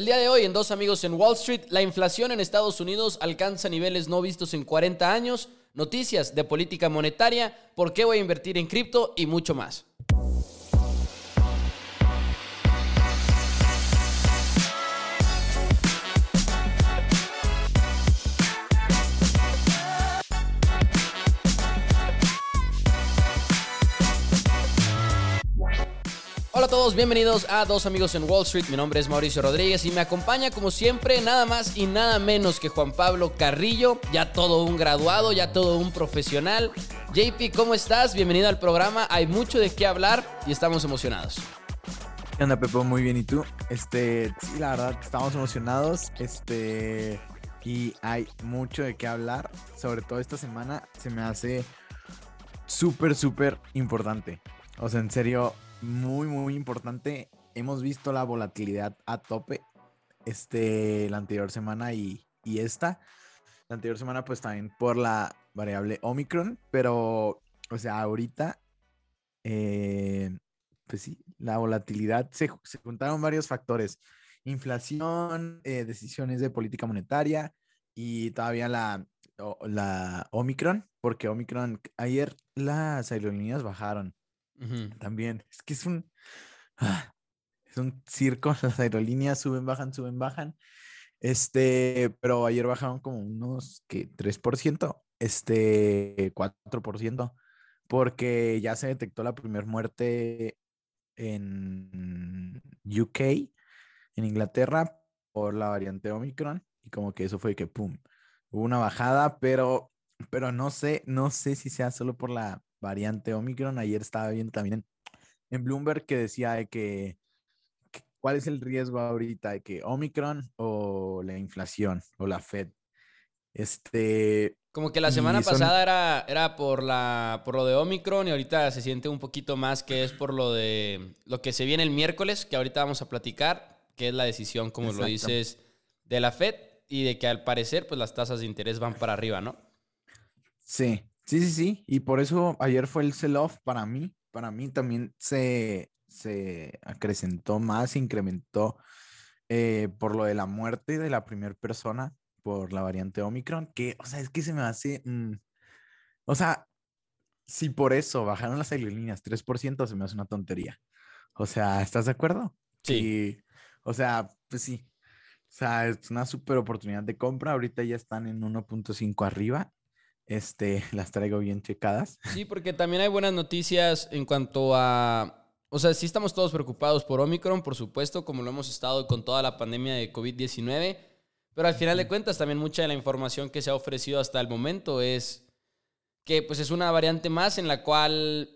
El día de hoy en Dos Amigos en Wall Street, la inflación en Estados Unidos alcanza niveles no vistos en 40 años, noticias de política monetaria, por qué voy a invertir en cripto y mucho más. Todos, bienvenidos a Dos Amigos en Wall Street. Mi nombre es Mauricio Rodríguez y me acompaña como siempre nada más y nada menos que Juan Pablo Carrillo, ya todo un graduado, ya todo un profesional. JP, ¿cómo estás? Bienvenido al programa. Hay mucho de qué hablar y estamos emocionados. ¿Qué onda, Pepo? Muy bien, ¿y tú? Este, sí, la verdad, estamos emocionados. Este, y hay mucho de qué hablar. Sobre todo esta semana se me hace súper, súper importante. O sea, en serio, muy, muy importante. Hemos visto la volatilidad a tope este, la anterior semana y, esta. La anterior semana, pues también por la variable Omicron, pero, o sea, ahorita, eh, pues sí, la volatilidad, se, juntaron varios factores. Inflación, eh, decisiones de política monetaria y todavía la, la Omicron, porque Omicron, ayer las aerolíneas bajaron también. Es que es un. Ah, es un circo. Las aerolíneas suben, bajan, suben, bajan. Este, pero ayer bajaron como unos que 3%, este 4%, porque ya se detectó la primera muerte en UK, en Inglaterra, por la variante Omicron, y como que eso fue que pum, hubo una bajada, pero, pero no sé, no sé si sea solo por la variante Omicron. Ayer estaba viendo también en, Bloomberg que decía que, cuál es el riesgo ahorita de que Omicron o la inflación o la Fed. Este. Como que la semana pasada era, era por la por lo de Omicron y ahorita se siente un poquito más que es por lo de lo que se viene el miércoles, que ahorita vamos a platicar, que es la decisión, como lo dices, de la Fed y de que al parecer pues las tasas de interés van para arriba, ¿no? Sí, Sí, sí, sí. Y por eso ayer fue el sell-off para mí. Para mí también se, se acrecentó más, se incrementó eh, por lo de la muerte de la primera persona por la variante Omicron, que, o sea, es que se me hace, mm, o sea, si por eso bajaron las aerolíneas 3%, se me hace una tontería. O sea, ¿estás de acuerdo? Sí. o sea, pues sí. O sea, es una super oportunidad de compra. Ahorita ya están en 1.5 arriba este, las traigo bien checadas. Sí, porque también hay buenas noticias en cuanto a... O sea, sí estamos todos preocupados por Omicron, por supuesto, como lo hemos estado con toda la pandemia de COVID-19, pero al final de cuentas también mucha de la información que se ha ofrecido hasta el momento es que pues es una variante más en la cual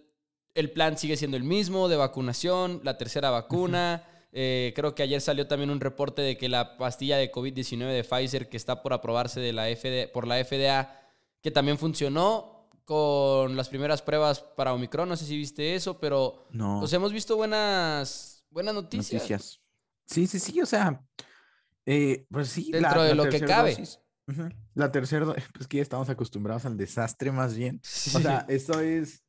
el plan sigue siendo el mismo de vacunación, la tercera vacuna. Eh, creo que ayer salió también un reporte de que la pastilla de COVID-19 de Pfizer que está por aprobarse de la por la FDA que también funcionó con las primeras pruebas para Omicron. No sé si viste eso, pero no. Pues, hemos visto buenas, buenas noticias. Sí, sí, sí, o sea, eh, pues sí. Dentro de lo que cabe. La tercera, pues que ya estamos acostumbrados al desastre más bien. O sea, eso es,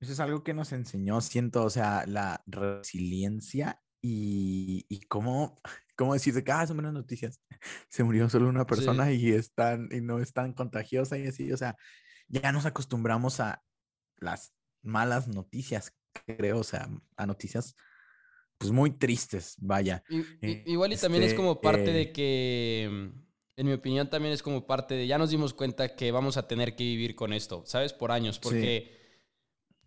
eso es algo que nos enseñó, siento, o sea, la resiliencia y, y cómo ¿cómo decir que, ah, son buenas noticias? Se murió solo una persona y, están, y no es tan contagiosa y así, o sea, ya nos acostumbramos a las malas noticias, creo, o sea, a noticias pues muy tristes, vaya. Eh, igual y también es como parte de este, que, en mi opinión, también es como parte de, ya nos dimos cuenta que vamos a tener que vivir con esto, ¿sabes? Por años, porque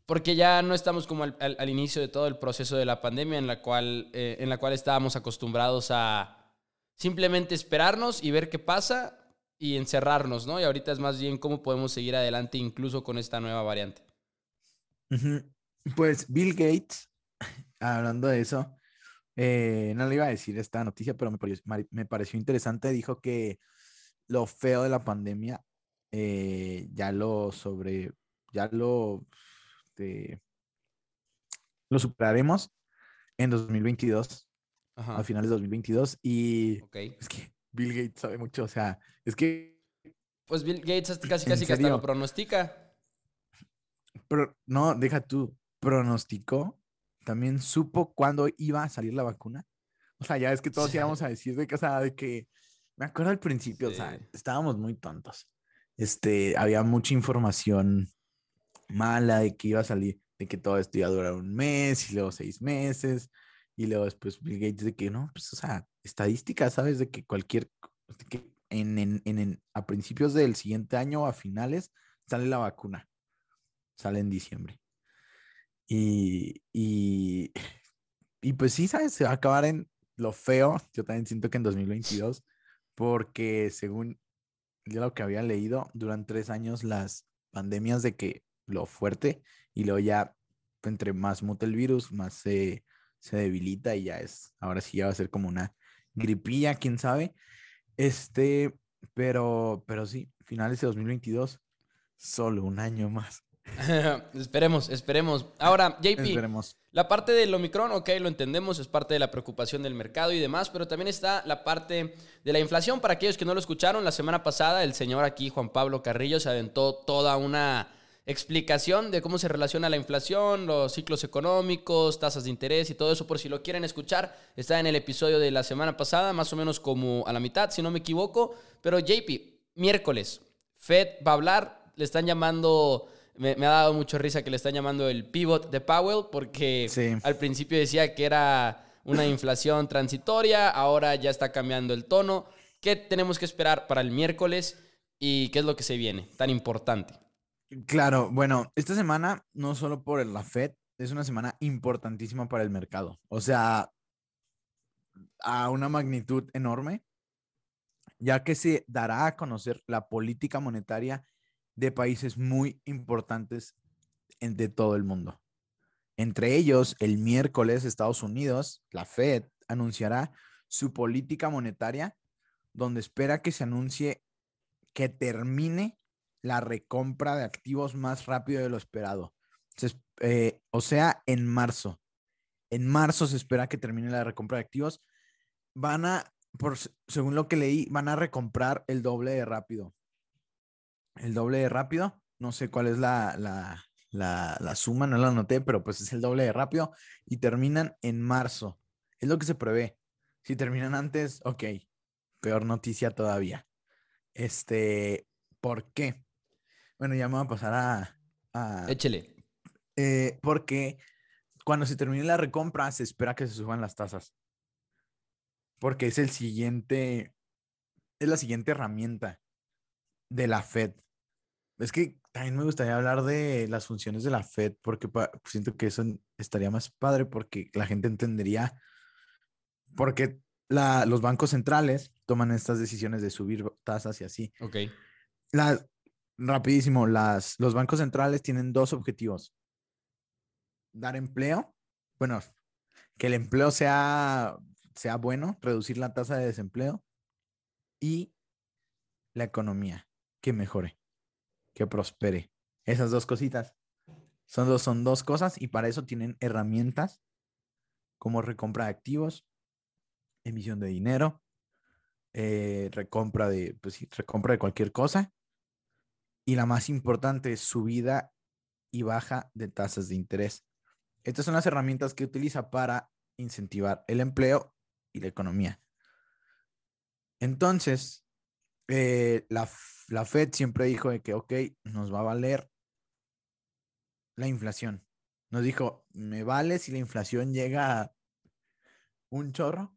porque ya no estamos como al, inicio de todo el proceso de la pandemia en la, cual, eh, en la cual estábamos acostumbrados a simplemente esperarnos y ver qué pasa y encerrarnos, ¿no? Y ahorita es más bien cómo podemos seguir adelante incluso con esta nueva variante. Pues Bill Gates, hablando de eso, eh, no le iba a decir esta noticia, pero me pareció, me pareció interesante, dijo que lo feo de la pandemia eh, ya lo sobre, ya lo este, lo superaremos en 2022, a finales de 2022. Y es que Bill Gates sabe mucho, o sea, es que... Pues Bill Gates casi casi que hasta lo pronostica. Pero no, deja tú, pronosticó, también supo cuándo iba a salir la vacuna. O sea, ya es que todos íbamos a decir de que, o sea, de que, me acuerdo al principio, o sea, estábamos muy tontos. Este, había mucha información mala de que iba a salir, de que todo esto iba a durar un mes y luego seis meses. Y luego después Bill Gates de que no, pues, o sea, estadística, ¿sabes? De que cualquier, que en, en, en, a principios del siguiente año a finales sale la vacuna. Sale en diciembre. Y, y, y pues sí, ¿sabes? Se va a acabar en lo feo. Yo también siento que en 2022, porque según yo lo que había leído, duran tres años las pandemias de que lo fuerte y luego ya entre más muta el virus, más se, se debilita y ya es, ahora sí ya va a ser como una gripilla, quién sabe. Este, pero, pero sí, finales de 2022, solo un año más. esperemos, esperemos. Ahora, JP, la parte del Omicron, ok, lo entendemos, es parte de la preocupación del mercado y demás, pero también está la parte de la inflación. Para aquellos que no lo escucharon, la semana pasada el señor aquí, Juan Pablo Carrillo, se aventó toda una explicación de cómo se relaciona la inflación, los ciclos económicos, tasas de interés y todo eso, por si lo quieren escuchar, está en el episodio de la semana pasada, más o menos como a la mitad, si no me equivoco. Pero JP, miércoles, Fed va a hablar, le están llamando... Me, ha dado mucho risa que le están llamando el pivot de Powell porque al principio decía que era una inflación transitoria, ahora ya está cambiando el tono. ¿Qué tenemos que esperar para el miércoles y qué es lo que se viene tan importante? Claro, bueno, esta semana, no solo por la Fed, es una semana importantísima para el mercado. O sea, a una magnitud enorme, ya que se dará a conocer la política monetaria de países muy importantes de todo el mundo. Entre ellos, el miércoles, Estados Unidos, la Fed, anunciará su política monetaria, donde espera que se anuncie que termine la recompra de activos más rápido de lo esperado. Eh, o sea, en marzo. En marzo se espera que termine la recompra de activos. Van a, por, según lo que leí, van a recomprar el doble de rápido. El doble de rápido. No sé cuál es la, la, la, la suma, no la anoté, pero pues es el doble de rápido. Y terminan en marzo. Es lo que se prevé. Si terminan antes, ok. Peor noticia todavía. Este, ¿por qué? Bueno, ya me voy a pasar a... Échele. Eh, porque cuando se termine la recompra, se espera que se suban las tasas. Porque es el siguiente, es la siguiente herramienta de la Fed. Es que también me gustaría hablar de las funciones de la Fed, porque siento que eso estaría más padre, porque la gente entendería por qué los bancos centrales toman estas decisiones de subir tasas y así. Ok. La, rapidísimo, las, los bancos centrales tienen dos objetivos. Dar empleo, bueno, que el empleo sea, sea bueno, reducir la tasa de desempleo y la economía, que mejore, que prospere. Esas dos cositas. Son dos, son dos cosas y para eso tienen herramientas como recompra de activos, emisión de dinero, eh, recompra de, pues recompra de cualquier cosa y la más importante es subida y baja de tasas de interés. Estas son las herramientas que utiliza para incentivar el empleo y la economía. Entonces, eh, la, la, Fed siempre dijo de que, ok, nos va a valer la inflación. Nos dijo, me vale si la inflación llega a un chorro,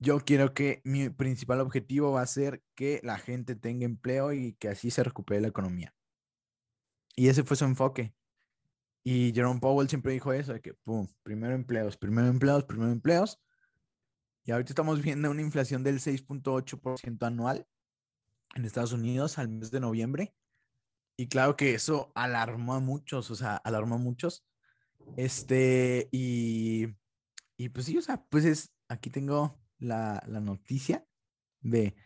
yo quiero que mi principal objetivo va a ser que la gente tenga empleo y que así se recupere la economía. Y ese fue su enfoque. Y Jerome Powell siempre dijo eso, de que, pum, primero empleos, primero empleos, primero empleos. Y ahorita estamos viendo una inflación del 6.8% anual en Estados Unidos al mes de noviembre. Y claro que eso alarmó a muchos, o sea, alarmó a muchos. Este, y, y pues sí, o sea, pues es, aquí tengo la, noticia de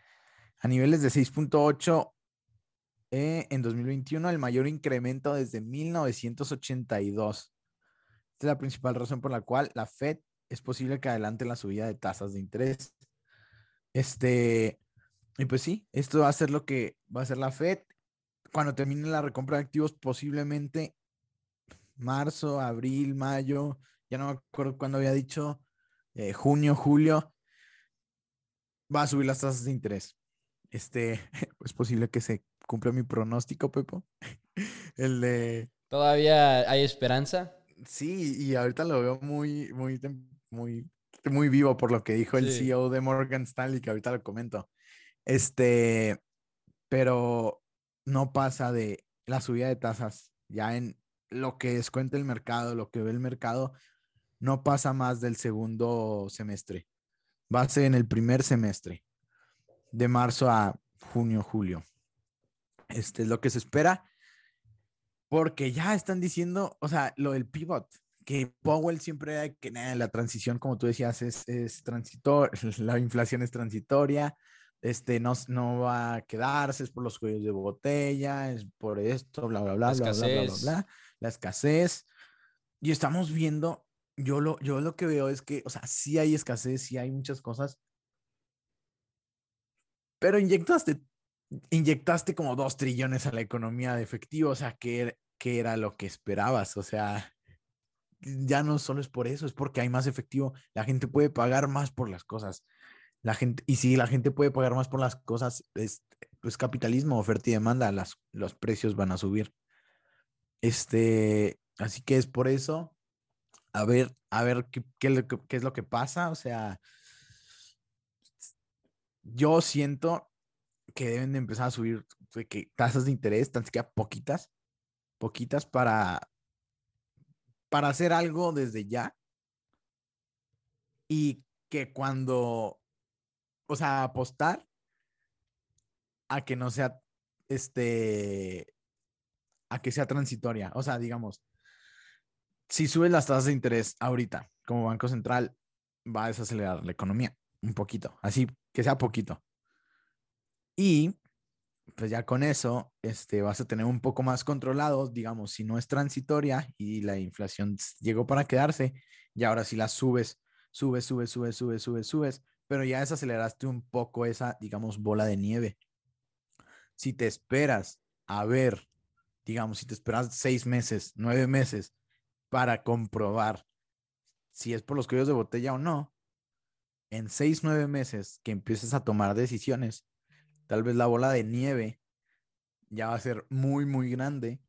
a niveles de 6.8 eh, en 2021, el mayor incremento desde 1982. Esta es la principal razón por la cual la Fed es posible que adelante la subida de tasas de interés. Este, y pues sí, esto va a ser lo que va a ser la Fed. Cuando termine la recompra de activos, posiblemente marzo, abril, mayo, ya no me acuerdo cuándo había dicho, eh, junio, julio, va a subir las tasas de interés. Este, es posible que se cumpla mi pronóstico, Pepo. El de... ¿Todavía hay esperanza? Sí, y ahorita lo veo muy, muy, muy, muy vivo por lo que dijo el CEO de Morgan Stanley, que ahorita lo comento. Este, pero no pasa de la subida de tasas ya en lo que descuenta el mercado, lo que ve el mercado, no pasa más del segundo semestre va a ser en el primer semestre, de marzo a junio, julio. Este es lo que se espera, porque ya están diciendo, o sea, lo del pivot, que Powell siempre que nada, la transición, como tú decías, es, es transitor, la inflación es transitoria, este no, no va a quedarse, es por los cuellos de botella, es por esto, bla, bla, bla, la bla, bla, bla, bla, bla, la escasez. Y estamos viendo yo lo, yo lo que veo es que, o sea, sí hay escasez, sí hay muchas cosas, pero inyectaste, inyectaste como dos trillones a la economía de efectivo, o sea, que, que era lo que esperabas, o sea, ya no solo es por eso, es porque hay más efectivo, la gente puede pagar más por las cosas. La gente, y si la gente puede pagar más por las cosas, es pues capitalismo, oferta y demanda, las, los precios van a subir. Este, así que es por eso. A ver, a ver qué, qué, es lo que pasa. O sea, yo siento que deben de empezar a subir que tasas de interés, tan siquiera poquitas, poquitas para, para hacer algo desde ya. Y que cuando o sea, apostar a que no sea, este, a que sea transitoria. O sea, digamos, si subes las tasas de interés ahorita como Banco Central, va a desacelerar la economía un poquito, así que sea poquito. Y pues ya con eso, este, vas a tener un poco más controlado, digamos, si no es transitoria y la inflación llegó para quedarse, y ahora si la subes, subes, subes, subes, subes, subes, subes, pero ya desaceleraste un poco esa, digamos, bola de nieve. Si te esperas a ver, digamos, si te esperas seis meses, nueve meses para comprobar si es por los cuellos de botella o no, en seis, nueve meses que empieces a tomar decisiones, tal vez la bola de nieve ya va a ser muy, muy grande.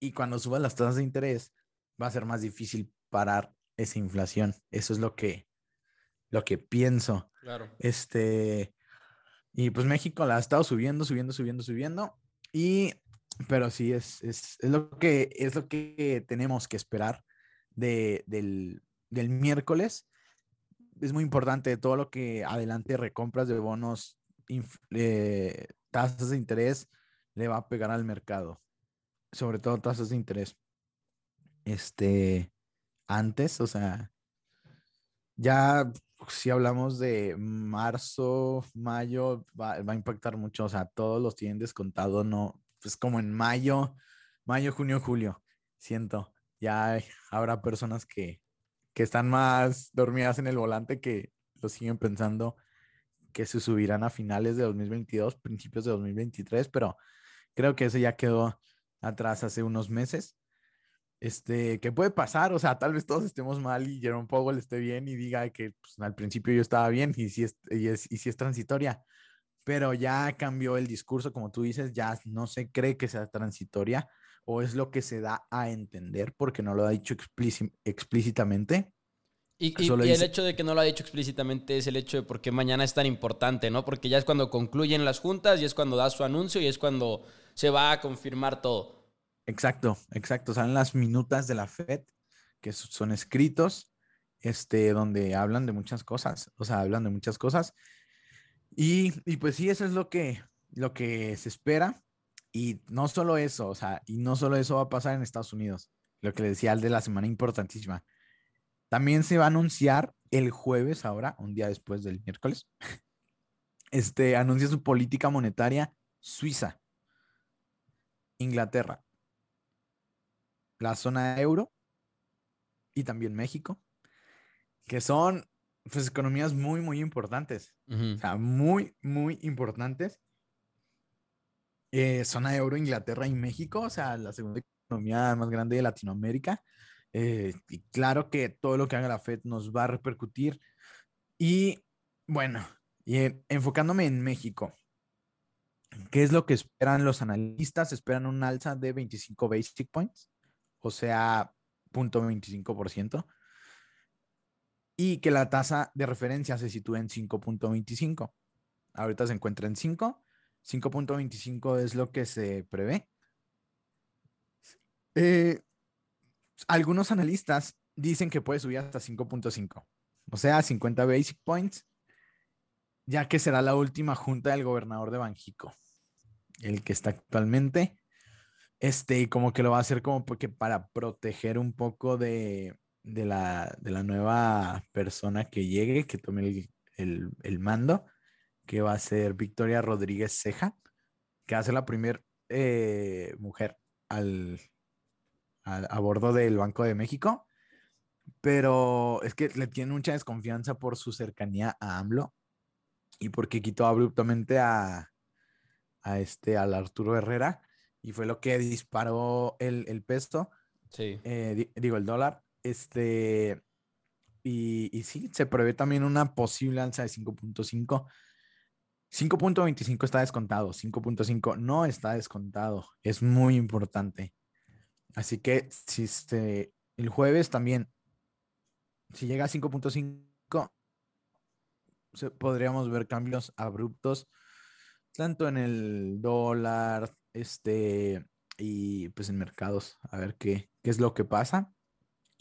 Y cuando suban las tasas de interés, va a ser más difícil parar esa inflación. Eso es lo que lo que pienso. Claro. Este, y pues México la ha estado subiendo, subiendo, subiendo, subiendo. Y, pero sí, es, es, es lo, que, es lo que tenemos que esperar de, del, del miércoles. Es muy importante todo lo que adelante recompras de bonos, eh, tasas de interés, le va a pegar al mercado. Sobre todo tasas de interés. Este, antes, o sea, ya si hablamos de marzo, mayo, va, a impactar mucho, o sea, todos los tienen descontado, no, pues como en mayo, mayo, junio, julio, siento, ya habrá personas que, que están más dormidas en el volante que lo siguen pensando que se subirán a finales de 2022, principios de 2023, pero creo que eso ya quedó atrás hace unos meses este, ¿qué puede pasar? O sea, tal vez todos estemos mal y Jerome Powell esté bien y diga que pues, al principio yo estaba bien y si es, y es, y si es transitoria, pero ya cambió el discurso, como tú dices, ya no se cree que sea transitoria o es lo que se da a entender porque no lo ha dicho explícitamente. Y, y, y el hecho de que no lo ha dicho explícitamente es el hecho de por qué mañana es tan importante, ¿no? Porque ya es cuando concluyen las juntas y es cuando da su anuncio y es cuando se va a confirmar todo. Exacto, exacto. Salen las minutas de la FED, que son escritos, este, donde hablan de muchas cosas, o sea, hablan de muchas cosas. Y, y, pues sí, eso es lo que, lo que se espera. Y no solo eso, o sea, y no solo eso va a pasar en Estados Unidos, lo que le decía al de la semana importantísima. También se va a anunciar el jueves, ahora, un día después del miércoles, este, anuncia su política monetaria Suiza, Inglaterra, la zona euro y también México, que son pues economías muy, muy importantes. O sea, muy, muy importantes. Eh, zona euro, Inglaterra y México, o sea, la segunda economía más grande de Latinoamérica. Eh, y claro que todo lo que haga la Fed nos va a repercutir. Y bueno, y enfocándome en México, ¿qué es lo que esperan los analistas? Esperan un alza de 25 basic points, o sea, 0.25%, y que la tasa de referencia se sitúe en 5.25. Ahorita se encuentra en 5. 5.25 es lo que se prevé. Eh, algunos analistas dicen que puede subir hasta 5.5, o sea, 50 basic points, ya que será la última junta del gobernador de Banjico, el que está actualmente. Este, y como que lo va a hacer como porque para proteger un poco de, la, nueva persona que llegue, que tome el, mando, que va a ser Victoria Rodríguez Ceja, que va a ser la primera eh, mujer al, a, bordo del Banco de México, pero es que le tiene mucha desconfianza por su cercanía a AMLO y porque quitó abruptamente a, a este, al Arturo Herrera y fue lo que disparó el, el peso, sí. Eh, digo el dólar, este, y, y sí, se prevé también una posible alza de 5.5. 5.25 está descontado, 5.5 no está descontado. Es muy importante. Así que si este, el jueves también, si llega a 5.5, podríamos ver cambios abruptos, tanto en el dólar, este, y pues en mercados, a ver qué, qué es lo que pasa.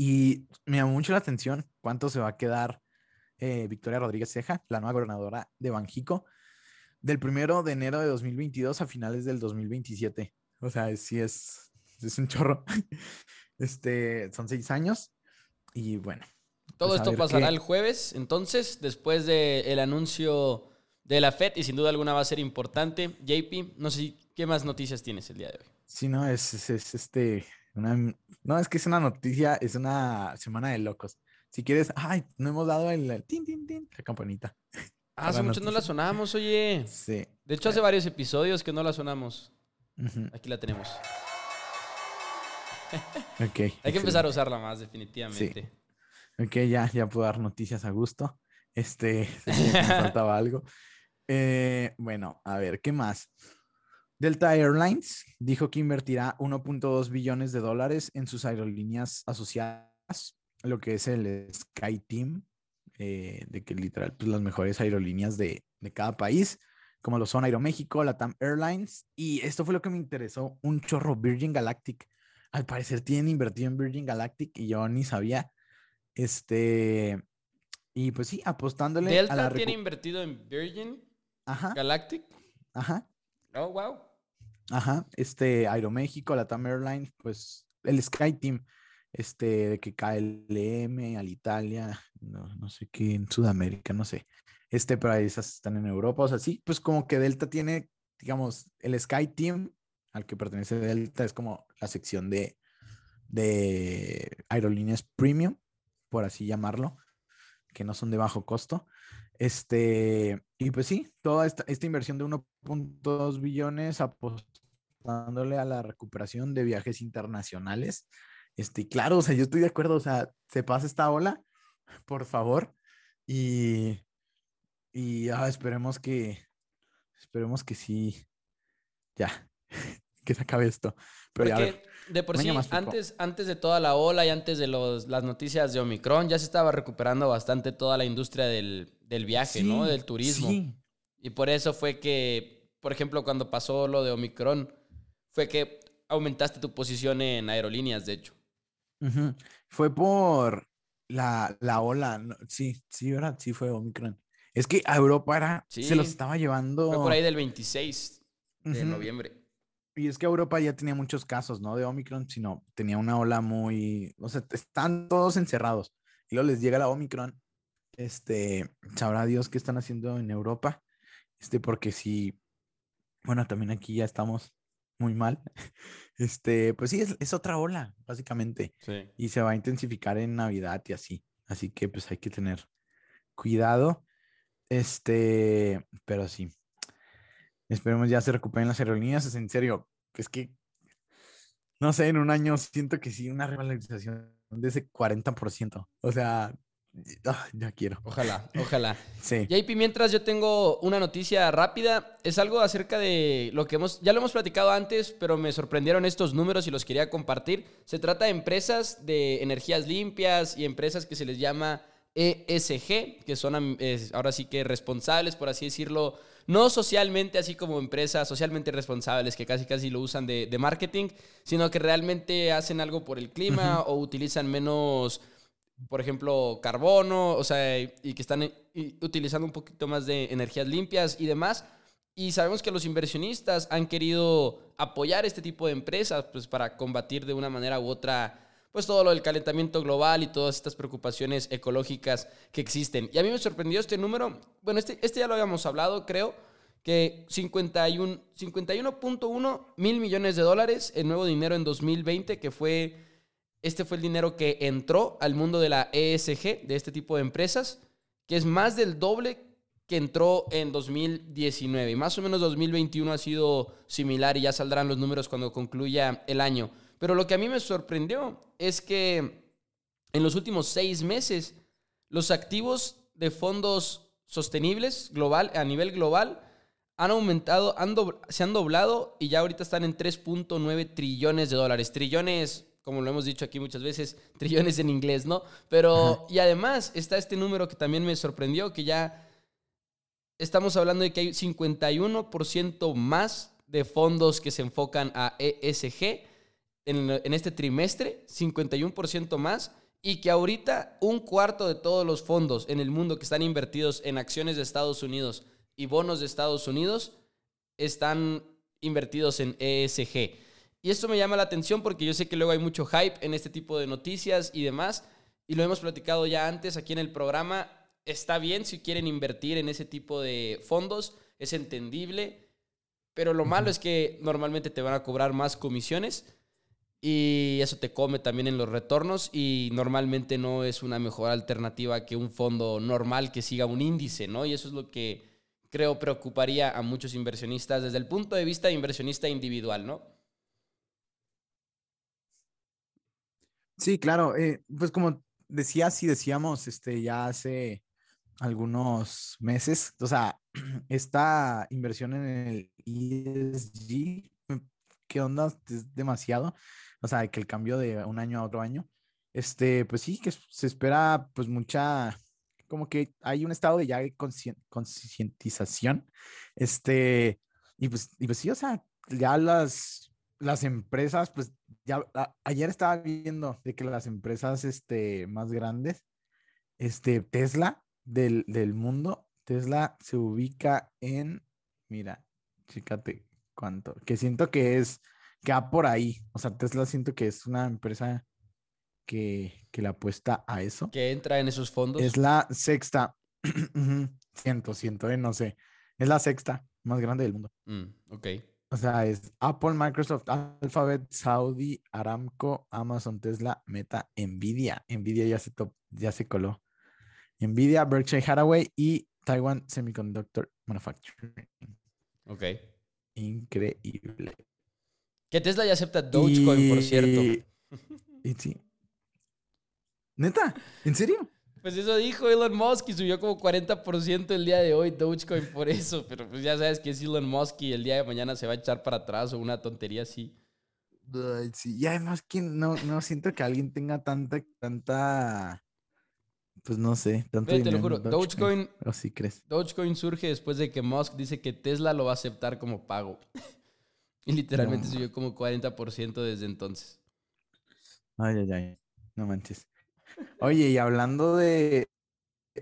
Y me llama mucho la atención cuánto se va a quedar eh, Victoria Rodríguez Ceja, la nueva gobernadora de Banjico, del primero de enero de 2022 a finales del 2027. O sea, sí es, es un chorro. Este, son seis años. Y bueno. Todo pues, esto pasará el jueves, entonces, después del anuncio de la FED, y sin duda alguna va a ser importante. JP, no sé qué más noticias tienes el día de hoy. Sí, no, es, es, este. No, es que es una noticia, es una semana de locos. Si quieres, ay, no hemos dado el, tin, tin, tin, la campanita. Ah, hace mucho no la sonamos, oye. Sí. De hecho, hace varios episodios que no la sonamos. Aquí la tenemos. Hay que empezar a usarla más, definitivamente. Ok, ya, ya puedo dar noticias a gusto. Este, me faltaba algo. Eh, bueno, a ver, ¿qué más? Delta Airlines dijo que invertirá 1.2 billones de dólares en sus aerolíneas asociadas, lo que es el Sky Team, eh, de que literal, pues las mejores aerolíneas de, de cada país, como lo son Aeroméxico, Latam Airlines, y esto fue lo que me interesó, un chorro, Virgin Galactic al parecer tienen invertido en Virgin Galactic y yo ni sabía. Este, y pues sí, apostándole Delta a la tiene invertido en Virgin Galactic. Ajá. Oh, wow. Ajá. Este, Aeroméxico, Latam Airlines, pues el Sky Team, este, de que KLM, Alitalia, no, no sé qué, en Sudamérica, no sé. Este, pero esas están en Europa, o sea, sí, pues como que Delta tiene, digamos, el Sky Team al que pertenece Delta es como la sección de, de aerolíneas premium, por así llamarlo, que no son de bajo costo. Este, y pues sí, toda esta, esta inversión de 1.2 billones apostándole a la recuperación de viajes internacionales. Este, claro, o sea, yo estoy de acuerdo, o sea, se pasa esta ola, por favor, y, y ah, esperemos que, esperemos que sí, ya, que se acabe esto. Pero de por sí, antes, antes de toda la ola y antes de los, las noticias de Omicron, ya se estaba recuperando bastante toda la industria del, viaje, ¿no? Del turismo. Y por eso fue que, por ejemplo, cuando pasó lo de Omicron, fue que aumentaste tu posición en aerolíneas, de hecho. Fue por la, la ola. Sí, sí, ¿verdad? Sí fue Omicron. Es que a Europa era, se los estaba llevando. Fue por ahí del 26 de noviembre. Y es que Europa ya tenía muchos casos, ¿no? De Omicron, sino tenía una ola muy, o sea, están todos encerrados. Y luego les llega la Omicron. Este, sabrá Dios qué están haciendo en Europa. Este, porque si, bueno, también aquí ya estamos muy mal. Este, pues sí, es, es otra ola, básicamente. Sí. Y se va a intensificar en Navidad y así. Así que pues hay que tener cuidado. Este, pero sí, Esperemos ya se recuperen las aerolíneas. Es en serio, es que, no sé, en un año siento que sí, una revalorización de ese 40%. O sea, ah, ya quiero. Ojalá, ojalá. Sí. JP, mientras yo tengo una noticia rápida, es algo acerca de lo que hemos, ya lo hemos platicado antes, pero me sorprendieron estos números y los quería compartir. Se trata de empresas de energías limpias y empresas que se les llama ESG, que son ahora sí que responsables, por así decirlo, no socialmente, así como empresas socialmente responsables que casi casi lo usan de, marketing, sino que realmente hacen algo por el clima o utilizan menos, por ejemplo, carbono, o sea, y que están utilizando un poquito más de energías limpias y demás. Y sabemos que los inversionistas han querido apoyar este tipo de empresas pues, para combatir de una manera u otra pues todo lo del calentamiento global y todas estas preocupaciones ecológicas que existen. Y a mí me sorprendió este número, bueno, este, este ya lo habíamos hablado, creo, que 51.1 51 mil millones de dólares en nuevo dinero en 2020, que fue, este fue el dinero que entró al mundo de la ESG, de este tipo de empresas, que es más del doble que entró en 2019. Más o menos 2021 ha sido similar y ya saldrán los números cuando concluya el año. Pero lo que a mí me sorprendió es que en los últimos seis meses los activos de fondos sostenibles global, a nivel global han aumentado, se han doblado y ya ahorita están en 3.9 trillones de dólares. Trillones, como lo hemos dicho aquí muchas veces, trillones en inglés, ¿no? Pero, y además está este número que también me sorprendió, que ya estamos hablando de que hay 51% más de fondos que se enfocan a ESG en, este trimestre, 51% más, y que ahorita un cuarto de todos los fondos en el mundo que están invertidos en acciones de Estados Unidos y bonos de Estados Unidos están invertidos en ESG. Y esto me llama la atención porque yo sé que luego hay mucho hype en este tipo de noticias y demás, y lo hemos platicado ya antes aquí en el programa. Está bien si quieren invertir en ese tipo de fondos, es entendible, pero lo malo es que normalmente te van a cobrar más comisiones y eso te come también en los retornos y normalmente no es una mejor alternativa que un fondo normal que siga un índice, ¿no? Y eso es lo que creo preocuparía a muchos inversionistas desde el punto de vista de inversionista individual, ¿no? Sí, claro. Eh, pues como decía, sí decíamos este, ya hace algunos meses, o sea, esta inversión en el ESG, ¿qué onda? Es demasiado o sea, que el cambio de un año a otro año, este, pues sí, que se espera pues mucha, como que hay un estado de ya concientización, este, y pues, y pues sí, o sea, ya las, las empresas, pues ya, ayer estaba viendo de que las empresas, este, más grandes, este, Tesla del, del mundo, Tesla se ubica en, mira, chécate cuánto, que siento que es que va por ahí. O sea, Tesla siento que es una empresa que, que le apuesta a eso. Que entra en esos fondos. Es la sexta. siento, siento, eh, no sé. Es la sexta más grande del mundo. Mm, ok. O sea, es Apple, Microsoft, Alphabet, Saudi, Aramco, Amazon, Tesla, Meta, Nvidia. Nvidia ya se, top, ya se coló. Nvidia, Berkshire Hathaway y Taiwan Semiconductor Manufacturing. Ok. Increíble. Que Tesla ya acepta Dogecoin, por cierto. Y sí. ¿Neta? ¿En serio? Pues eso dijo Elon Musk y subió como 40% el día de hoy Dogecoin por eso. Pero pues ya sabes que es Elon Musk y el día de mañana se va a echar para atrás o una tontería así. sí. Y además que no, no siento que alguien tenga tanta, tanta, pues no sé, tanto te lo juro, Dogecoin, ¿O sí crees? Dogecoin surge después de que Musk dice que Tesla lo va a aceptar como pago. Y literalmente subió como 40% desde entonces. Ay, ay, ay. No manches. Oye, y hablando de,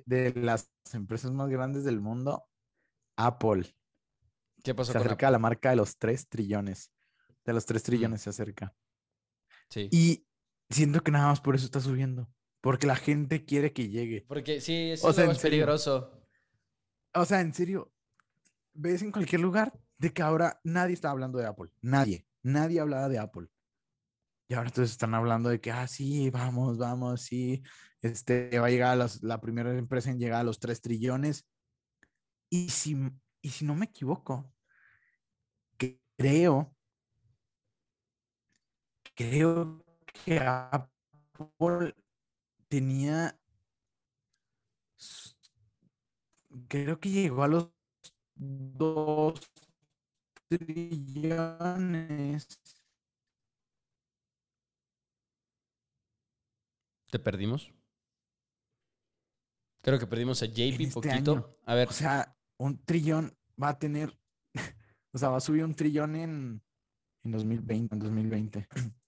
de las empresas más grandes del mundo, Apple. ¿Qué pasó se acerca a la marca de los 3 trillones. De los 3 trillones se acerca. Sí. Y siento que nada más por eso está subiendo. Porque la gente quiere que llegue. Porque sí, eso es peligroso. O sea, en serio, ves en cualquier lugar de que ahora nadie está hablando de Apple. Nadie. Nadie hablaba de Apple. Y ahora entonces están hablando de que, ah, sí, vamos, vamos, sí. Este va a llegar a la primera empresa en llegar a los 3 trillones. Y si, y si no me equivoco, creo, creo que Apple tenía, creo que llegó a los dos trillones. ¿Te perdimos? Creo que perdimos a JP este poquito. año. A ver, O sea, un trillón va a tener, o sea, va a subir un trillón en, en 2020, en 2020.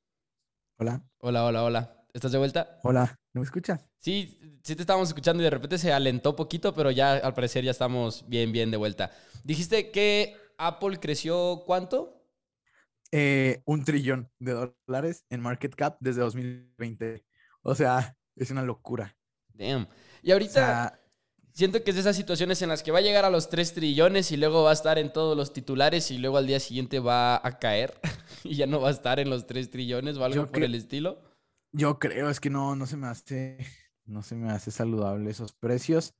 Hola, hola, hola, hola. ¿Estás de vuelta? hola, ¿no me escuchas? Sí, sí te estábamos escuchando y de repente se alentó poquito, pero ya al parecer ya estamos bien, bien de vuelta. Dijiste que Apple creció ¿cuánto? Eh, un trillón de dólares en market cap desde 2020. O sea, es una locura. Damn. Y O ahorita sea, siento que es de esas situaciones en las que va a llegar a los 3 trillones y luego va a estar en todos los titulares y luego al día siguiente va a caer y ya no va a estar en los 3 trillones o algo por el estilo. yo creo, es que no, no se me hace, no se me hace saludable esos precios.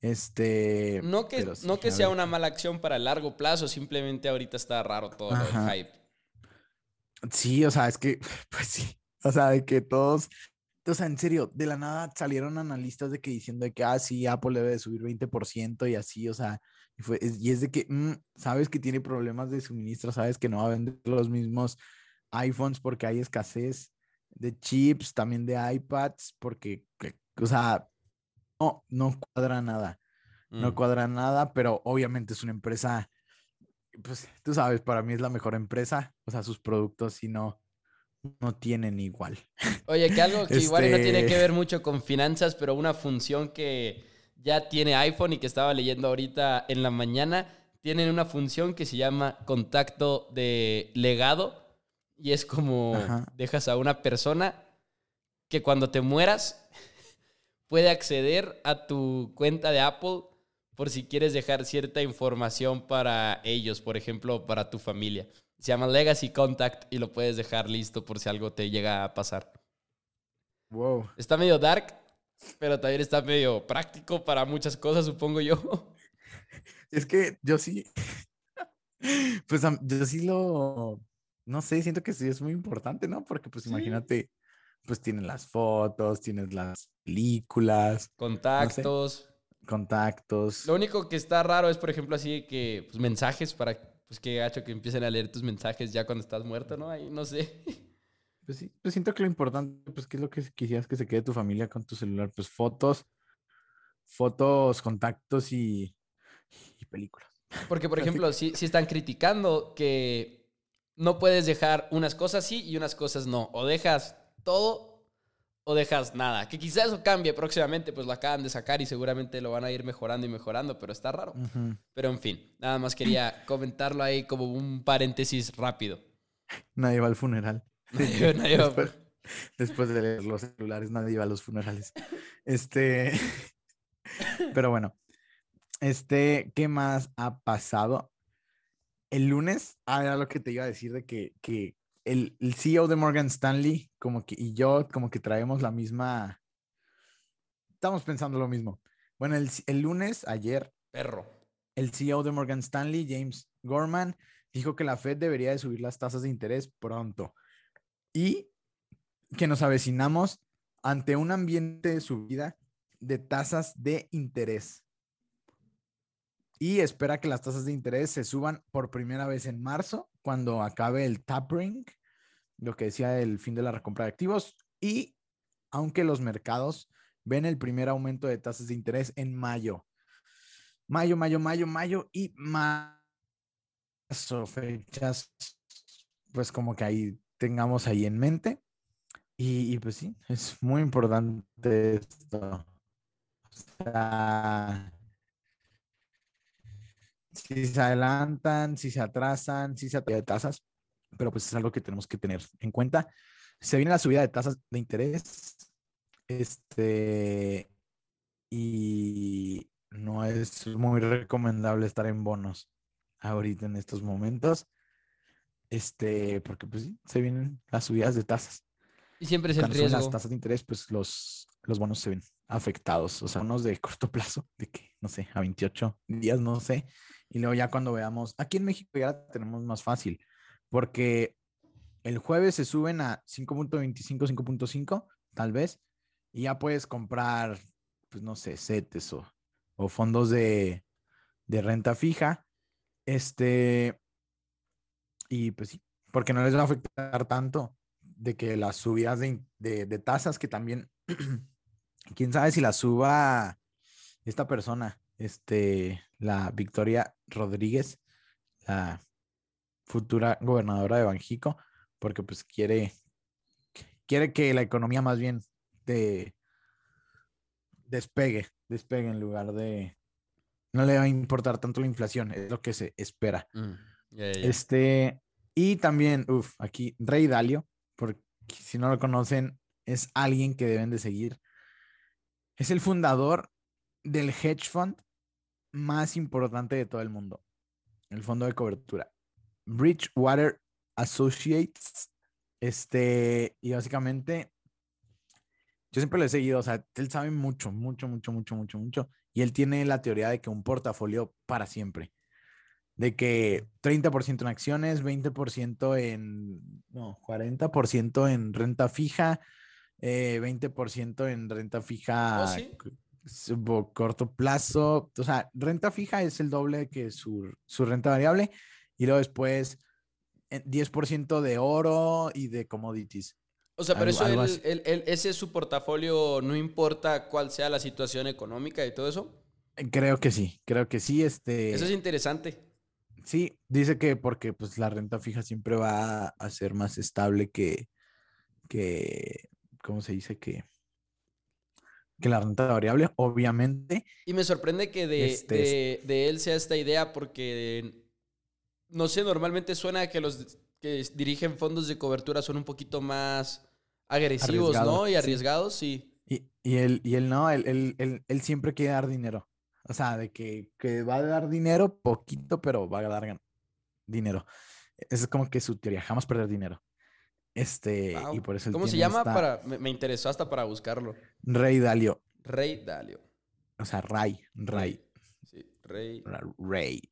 Este, No que, sí, no que sea una mala acción para el largo plazo, simplemente ahorita está raro todo Ajá. hype. Sí, o sea, es que, pues sí, o sea, de que todos, o sea, en serio, de la nada salieron analistas de que diciendo de que, ah, sí, Apple debe de subir 20% y así, o sea, y, fue, es, y es de que, mm, sabes que tiene problemas de suministro, sabes que no va a vender los mismos iPhones porque hay escasez de chips, también de iPads, porque, que- o sea, no, no cuadra nada, no Mm. cuadra nada, pero obviamente es una empresa, pues tú sabes, para mí es la mejor empresa, o sea, sus productos sí no, no tienen igual. Oye, que algo que igual no tiene Este- que ver mucho con finanzas, pero una función que ya tiene iPhone y que estaba leyendo ahorita en la mañana, tienen una función que se llama contacto de legado y es como Ajá. dejas a una persona que cuando te mueras puede acceder a tu cuenta de Apple por si quieres dejar cierta información para ellos, por ejemplo, para tu familia. Se llama Legacy Contact y lo puedes dejar listo por si algo te llega a pasar. Wow. Está medio dark, pero también está medio práctico para muchas cosas, supongo yo. Es que yo sí, pues yo sí lo, no sé, siento que sí es muy importante, ¿no? Porque pues Sí. imagínate, pues tienes las fotos, tienes las películas, Contactos. contactos. Lo único que está raro es, por ejemplo, así que pues, mensajes para pues que gacho que empiecen a leer tus mensajes ya cuando estás muerto, ¿no? Ahí no sé. Pues sí, pues siento que lo importante, pues, ¿qué es lo que quisieras que se quede tu familia con tu celular? Pues fotos, fotos, contactos y, y películas. Porque, por ejemplo, sí, sí están criticando que no puedes dejar unas cosas sí y unas cosas no. O dejas todo o dejas nada. Que quizás eso cambie próximamente, pues lo acaban de sacar y seguramente lo van a ir mejorando y mejorando, pero está raro. Pero en fin, nada más quería comentarlo ahí como un paréntesis rápido. Nadie va al funeral. Nadie- nadie va- después, después de leer los celulares, nadie va a los funerales. Este, pero bueno, este, ¿qué más ha pasado? El lunes, ah, era lo que te iba a decir de que, que el, el CEO de Morgan Stanley, como que, y yo, como que traemos la misma, estamos pensando lo mismo. Bueno, el, el lunes, ayer, Perro. el CEO de Morgan Stanley, James Gorman, dijo que la Fed debería de subir las tasas de interés pronto y que nos avecinamos ante un ambiente de subida de tasas de interés. Y espera que las tasas de interés se suban por primera vez en marzo, cuando acabe el tapering, lo que decía el fin de la recompra de activos. Y aunque los mercados ven el primer aumento de tasas de interés en mayo, mayo, mayo, mayo, mayo y marzo, fechas, pues como que ahí tengamos ahí en mente. Y, y, pues sí, es muy importante esto. O sea, si se adelantan, si se atrasan, si se atrasan de tasas, pero pues es algo que tenemos que tener en cuenta. Se viene la subida de tasas de interés, este, y no es muy recomendable estar en bonos ahorita en estos momentos, este, porque pues sí, se vienen las subidas de tasas. Y siempre es el Cuando suben las riesgo. tasas de interés, pues los, los bonos se ven afectados, o sea, unos de corto plazo, de que, no sé, a 28 días, no sé, y luego ya cuando veamos, aquí en México ya la tenemos más fácil, porque el jueves se suben a 5.25, 5.5, tal vez, y ya puedes comprar, pues no sé, CETES o, o fondos de, de renta fija. Este, y pues sí, porque no les va a afectar tanto de que las subidas de, de, de tasas que también, quién sabe si la suba esta persona, este, la Victoria Rodríguez, la futura gobernadora de Banjico, porque pues quiere, quiere que la economía más bien de, despegue, despegue en lugar de, no le va a importar tanto la inflación, es lo que se espera. Mm. Este, y también, uff, aquí Rey Dalio, porque si no lo conocen, es alguien que deben de seguir. Es el fundador del hedge fund más importante de todo el mundo, el fondo de cobertura. Bridgewater Associates. Este, y básicamente, yo siempre lo he seguido, o sea, él sabe mucho, mucho, mucho, mucho, mucho, mucho. Y él tiene la teoría de que un portafolio para siempre. De que 30% en acciones, 20% en, no, 40% en renta fija, eh, 20% en renta fija ¿Oh, sí? Corto plazo. O sea, renta fija es el doble que su, su renta variable. Y luego después eh, 10% de oro y de commodities. O sea, pero Algo- eso, algo ese es su portafolio, no importa cuál sea la situación económica y todo eso. Eh, Creo que sí, creo que sí. Este, Eso es interesante. sí, dice que porque pues la renta fija siempre va a ser más estable que, que, ¿cómo se dice? Que, que la renta variable, obviamente. Y me sorprende que de, Este de- de él sea esta idea porque, no sé, normalmente suena que los que dirigen fondos de cobertura son un poquito más agresivos, ¿no? Y arriesgados, sí. Y, y él, y él no, él, él, él, él siempre quiere dar dinero. O sea, de que, que va a dar dinero, poquito, pero va a dar dinero. Esa es como que su teoría, jamás perder dinero. Este, y por eso ¿Cómo se llama? esta- Para, me, me interesó hasta para buscarlo. Rey Dalio. Rey Dalio. O sea, Ray, Ray, Sí, Rey, Rey. Rey,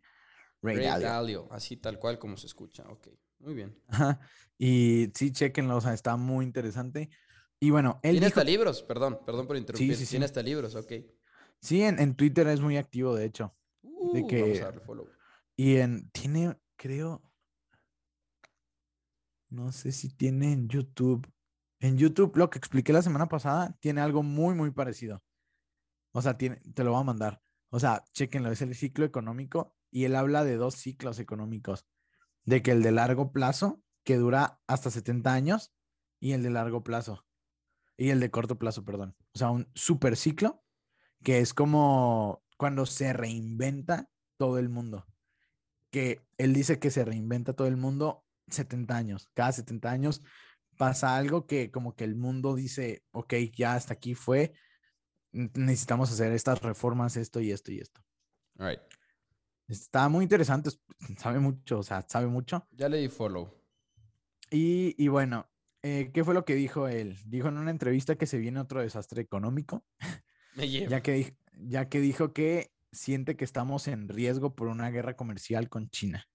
Rey Dalio. Dalio. Así tal cual como se escucha. Ok, muy bien. Ajá. Y sí, chequenlo, o sea, está muy interesante. Y bueno, él Tiene dijo, hasta libros, perdón, perdón por interrumpir. sí, sí. Tiene hasta libros, ok. sí, en, en Twitter es muy activo, de hecho. Uh, De Vamos que- a darle follow. Y en, tiene, creo, no sé si tiene en YouTube. En YouTube, lo que expliqué la semana pasada, tiene algo muy, muy parecido. O sea, tiene, te lo voy a mandar. O sea, chequenlo, es el ciclo económico y él habla de dos ciclos económicos. De que el de largo plazo, que dura hasta 70 años, y el de largo plazo. Y el de corto plazo, perdón. O sea, un super ciclo, que es como cuando se reinventa todo el mundo que él dice que se reinventa todo el mundo 70 años. Cada 70 años pasa algo que como que el mundo dice, ok, ya hasta aquí fue, necesitamos hacer estas reformas, esto y esto y esto. All right. Está muy interesante, es- sabe mucho, o sea, sabe mucho. Ya le di follow. Y, y bueno, eh, ¿qué fue lo que dijo él? Dijo en una entrevista que se viene otro desastre económico, Me lleva. ya que, ya que dijo que siente que estamos en riesgo por una guerra comercial con China.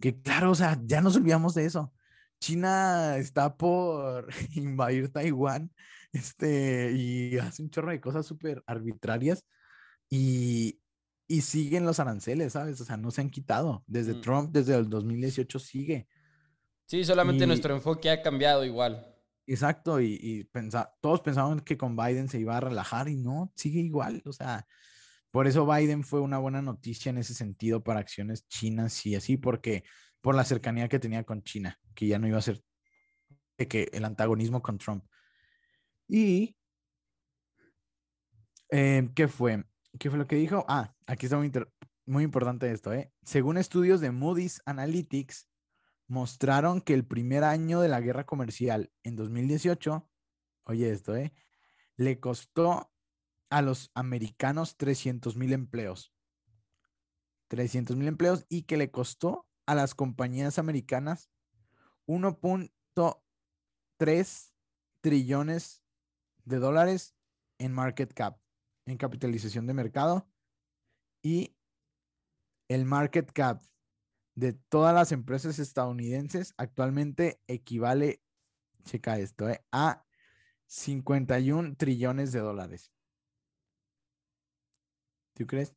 Que claro, o sea, ya nos olvidamos de eso. China está por invadir Taiwán, este, y hace un chorro de cosas súper arbitrarias y, y siguen los aranceles, ¿sabes? O sea, no se han quitado. Desde Mm. Trump, desde el 2018 sigue. Sí, solamente Y- nuestro enfoque ha cambiado igual. Exacto, y, y pensa- todos pensaban que con Biden se iba a relajar y no, sigue igual. O sea, por eso Biden fue una buena noticia en ese sentido para acciones chinas y así, porque por la cercanía que tenía con China, que ya no iba a ser de que el antagonismo con Trump. Y, eh, ¿qué fue? ¿Qué fue lo que dijo? Ah, aquí está muy, muy importante esto, ¿eh? Según estudios de Moody's Analytics, mostraron que el primer año de la guerra comercial en 2018, oye esto, ¿eh? Le costó a los americanos 300 mil empleos. 300 mil empleos y que le costó a las compañías americanas 1.3 trillones de dólares en market cap, en capitalización de mercado. Y el market cap de todas las empresas estadounidenses actualmente equivale, checa esto, eh, a 51 trillones de dólares. ¿Tú crees?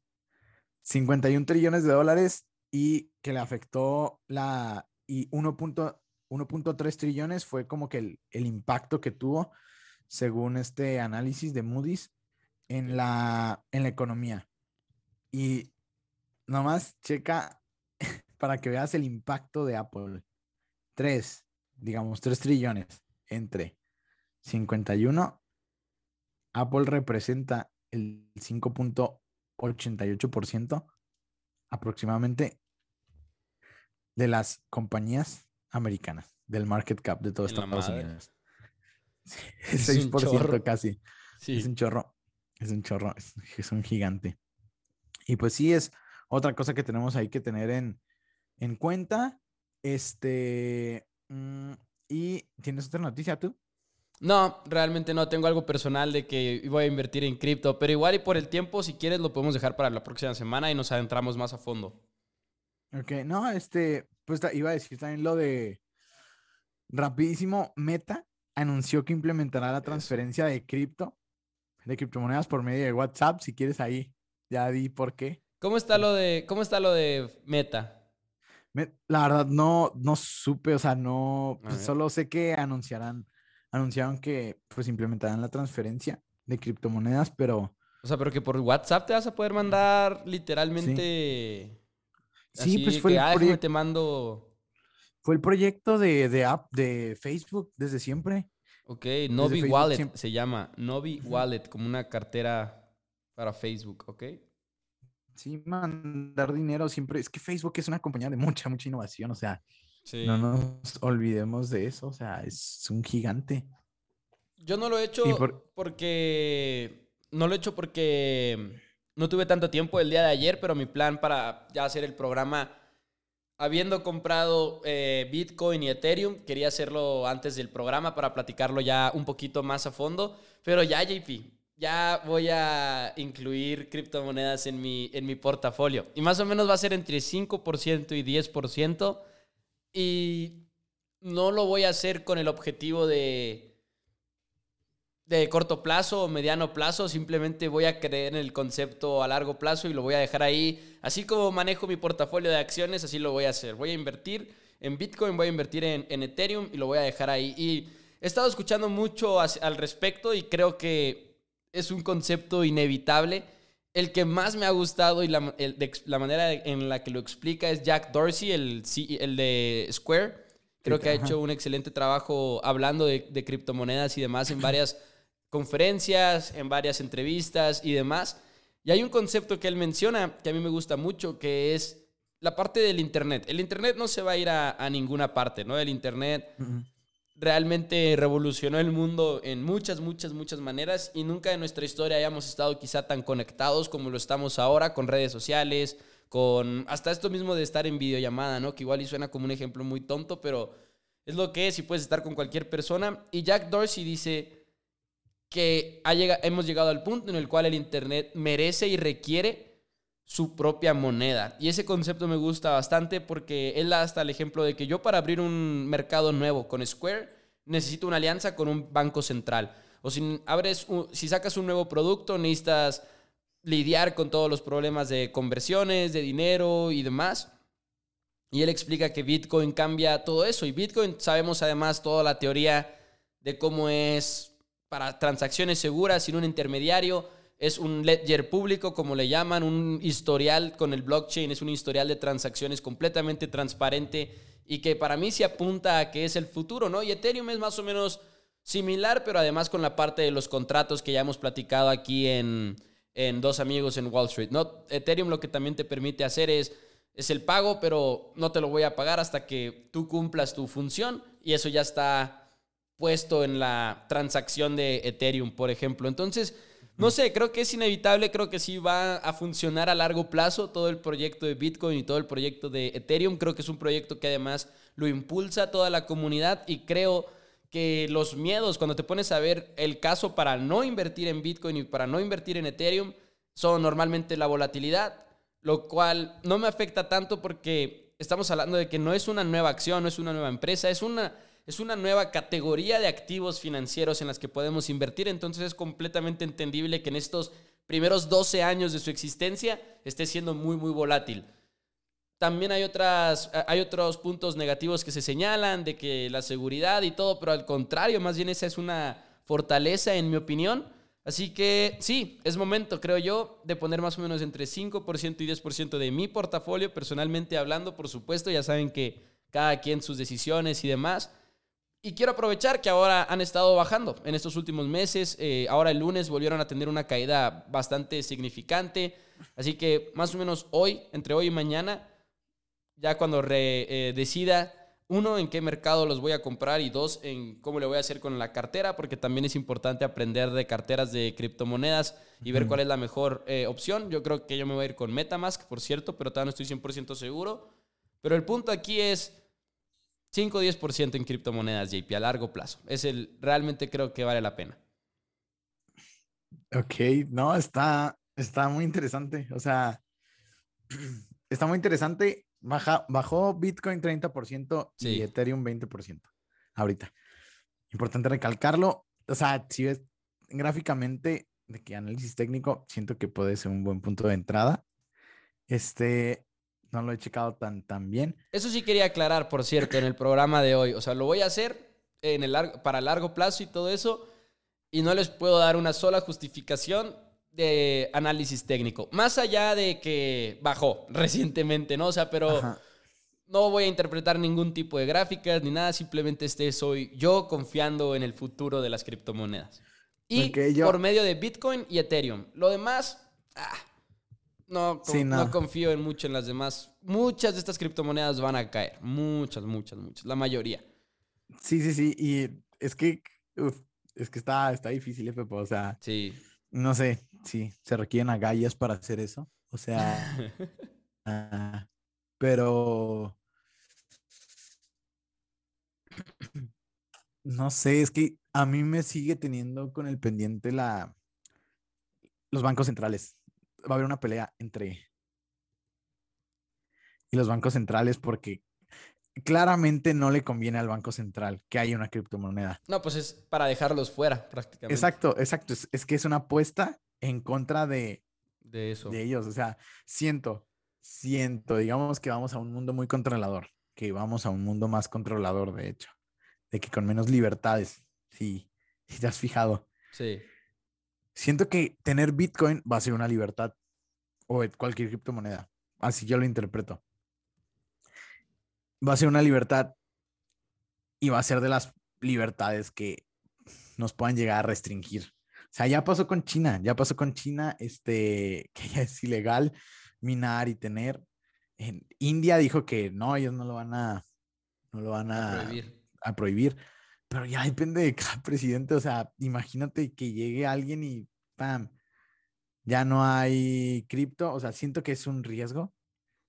51 trillones de dólares y que le afectó la... y 1.3 trillones fue como que el, el, impacto que tuvo, según este análisis de Moody's, en la, en la economía. Y nomás checa para que veas el impacto de Apple. 3, digamos, 3 trillones entre 51. Apple representa el 5.88% aproximadamente de las compañías americanas, del market cap de todos Estados Unidos. es 6% casi. Es un chorro. Es un chorro. Es, un gigante. Y pues sí, es otra cosa que tenemos ahí que tener en, en cuenta. Este. Mm, ¿Y tienes otra noticia tú? No, realmente no. Tengo algo personal de que voy a invertir en cripto, pero igual y por el tiempo, si quieres, lo podemos dejar para la próxima semana y nos adentramos más a fondo. Ok, no, este, pues iba a decir también lo de rapidísimo, Meta anunció que implementará la transferencia de cripto, de criptomonedas por medio de WhatsApp. Si quieres ahí, ya di por qué. ¿Cómo está lo de, cómo está lo de Meta? la verdad, no, no supe, o sea, no, pues, solo sé que anunciarán anunciaron que pues implementarán la transferencia de criptomonedas, pero... O sea, pero que por WhatsApp te vas a poder mandar literalmente... Sí, pues fue el ah, proyecto... te mando... Fue el proyecto de, de, app de Facebook desde siempre. Ok, Novi Wallet se llama. Novi Wallet, como una cartera para Facebook, ¿ok? Sí, mandar dinero siempre. Es que Facebook es una compañía de mucha, mucha innovación. O sea, no nos olvidemos de eso, o sea, es un gigante. Yo no lo he hecho porque. No lo he hecho porque no tuve tanto tiempo el día de ayer, pero mi plan para ya hacer el programa, habiendo comprado eh, Bitcoin y Ethereum, quería hacerlo antes del programa para platicarlo ya un poquito más a fondo. Pero ya, JP, ya voy a incluir criptomonedas en mi, en mi portafolio. Y más o menos va a ser entre 5% y 10%. Y no lo voy a hacer con el objetivo de, de corto plazo o mediano plazo. Simplemente voy a creer en el concepto a largo plazo y lo voy a dejar ahí. Así como manejo mi portafolio de acciones, así lo voy a hacer. Voy a invertir en Bitcoin, voy a invertir en, Ethereum y lo voy a dejar ahí. Y he estado escuchando mucho al respecto y creo que es un concepto inevitable. El que más me ha gustado y la, manera en la que lo explica es Jack Dorsey, el, el de Square. Creo que ha hecho un excelente trabajo hablando de, criptomonedas y demás en varias conferencias, en varias entrevistas y demás. Y hay un concepto que él menciona que a mí me gusta mucho, que es la parte del Internet. El Internet no se va a ir a, ninguna parte, ¿no? El Internet realmente revolucionó el mundo en muchas, muchas, muchas maneras y nunca en nuestra historia hayamos estado quizá tan conectados como lo estamos ahora con redes sociales, con hasta esto mismo de estar en videollamada, ¿no? Que igual y suena como un ejemplo muy tonto, pero es lo que es y puedes estar con cualquier persona. Y Jack Dorsey dice que ha hemos llegado al punto en el cual el Internet merece y requiere su propia moneda. Y ese concepto me gusta bastante porque él da hasta el ejemplo de que yo para abrir un mercado nuevo con Square necesito una alianza con un banco central. O si, abres si sacas un nuevo producto, necesitas lidiar con todos los problemas de conversiones, de dinero y demás. Y él explica que Bitcoin cambia todo eso. Y Bitcoin sabemos además toda la teoría de cómo es para transacciones seguras sin un intermediario es un ledger público, como le llaman, un historial con el blockchain, es un historial de transacciones completamente transparente y que para mí se apunta a que es el futuro, ¿no? Y Ethereum es más o menos similar, pero además con la parte de los contratos que ya hemos platicado aquí en, en Dos Amigos en Wall Street, ¿no? Ethereum lo que también te permite hacer es, es el pago, pero no te lo voy a pagar hasta que tú cumplas tu función y eso ya está puesto en la transacción de Ethereum, por ejemplo. Entonces, no sé, creo que es inevitable, creo que sí va a funcionar a largo plazo todo el proyecto de Bitcoin y todo el proyecto de Ethereum. Creo que es un proyecto que además lo impulsa toda la comunidad y creo que los miedos, cuando te pones a ver el caso para no invertir en Bitcoin y para no invertir en Ethereum, son normalmente la volatilidad, lo cual no me afecta tanto porque estamos hablando de que no es una nueva acción, no es una nueva empresa, es una es una nueva categoría de activos financieros en las que podemos invertir, entonces es completamente entendible que en estos primeros 12 años de su existencia esté siendo muy, muy volátil. También hay, otras, hay otros puntos negativos que se señalan de que la seguridad y todo, pero al contrario, más bien esa es una fortaleza en mi opinión. Así que sí, es momento, creo yo, de poner más o menos entre 5% y 10% de mi portafolio, personalmente hablando, por supuesto, ya saben que cada quien sus decisiones y demás. Y quiero aprovechar que ahora han estado bajando en estos últimos meses. Eh, ahora el lunes volvieron a tener una caída bastante significante. Así que más o menos hoy, entre hoy y mañana, ya cuando re, eh, decida, uno, en qué mercado los voy a comprar y dos, en cómo le voy a hacer con la cartera, porque también es importante aprender de carteras de criptomonedas y ver cuál es la mejor eh, opción. Yo creo que yo me voy a ir con Metamask, por cierto, pero todavía no estoy 100% seguro. Pero el punto aquí es 5 o 10% en criptomonedas, JP, a largo plazo. Es el, realmente creo que vale la pena. Ok, no, está, está muy interesante. O sea, está muy interesante bajó Bitcoin 30% y Ethereum 20% ahorita. Importante recalcarlo. O sea, si ves gráficamente de que análisis técnico, siento que puede ser un buen punto de entrada. Este, no lo he checado tan, tan bien. Eso sí quería aclarar, por cierto, en el programa de hoy. O sea, lo voy a hacer en el para largo plazo y todo eso. Y no les puedo dar una sola justificación de análisis técnico. Más allá de que bajó recientemente, ¿no? O sea, pero no voy a interpretar ningún tipo de gráficas ni nada, simplemente este soy yo confiando en el futuro de las criptomonedas. Y por medio de Bitcoin y Ethereum. Lo demás, ah, no, no. confío en mucho en las demás. Muchas de estas criptomonedas van a caer. Muchas, muchas, muchas. La mayoría. Sí, sí, sí. Y es que, es que está, está difícil, Pepe. O sea, sí. no sé sí, se requieren agallas para hacer eso. O sea, ah, pero no sé, es que a mí me sigue teniendo con el pendiente la los bancos centrales. Va a haber una pelea entre y los bancos centrales porque claramente no le conviene al Banco Central que haya una criptomoneda. No, pues es para dejarlos fuera prácticamente. Exacto, exacto. es que es una apuesta en contra de, de eso. De ellos. O sea, siento, siento, digamos que vamos a un mundo muy controlador, que vamos a un mundo más controlador, de hecho, de que con menos libertades, sí, si te has fijado. Sí. Siento que tener Bitcoin va a ser una libertad o cualquier criptomoneda. Así yo lo interpreto. Va a ser una libertad y va a ser de las libertades que nos puedan llegar a restringir o sea, ya pasó con China, ya pasó con China, este, que ya es ilegal minar y tener. En India dijo que no, ellos no lo van a, no lo van a, prohibir. a prohibir. Pero ya depende de cada presidente. O sea, imagínate que llegue alguien y ¡pam! Ya no hay cripto. O sea, siento que es un riesgo.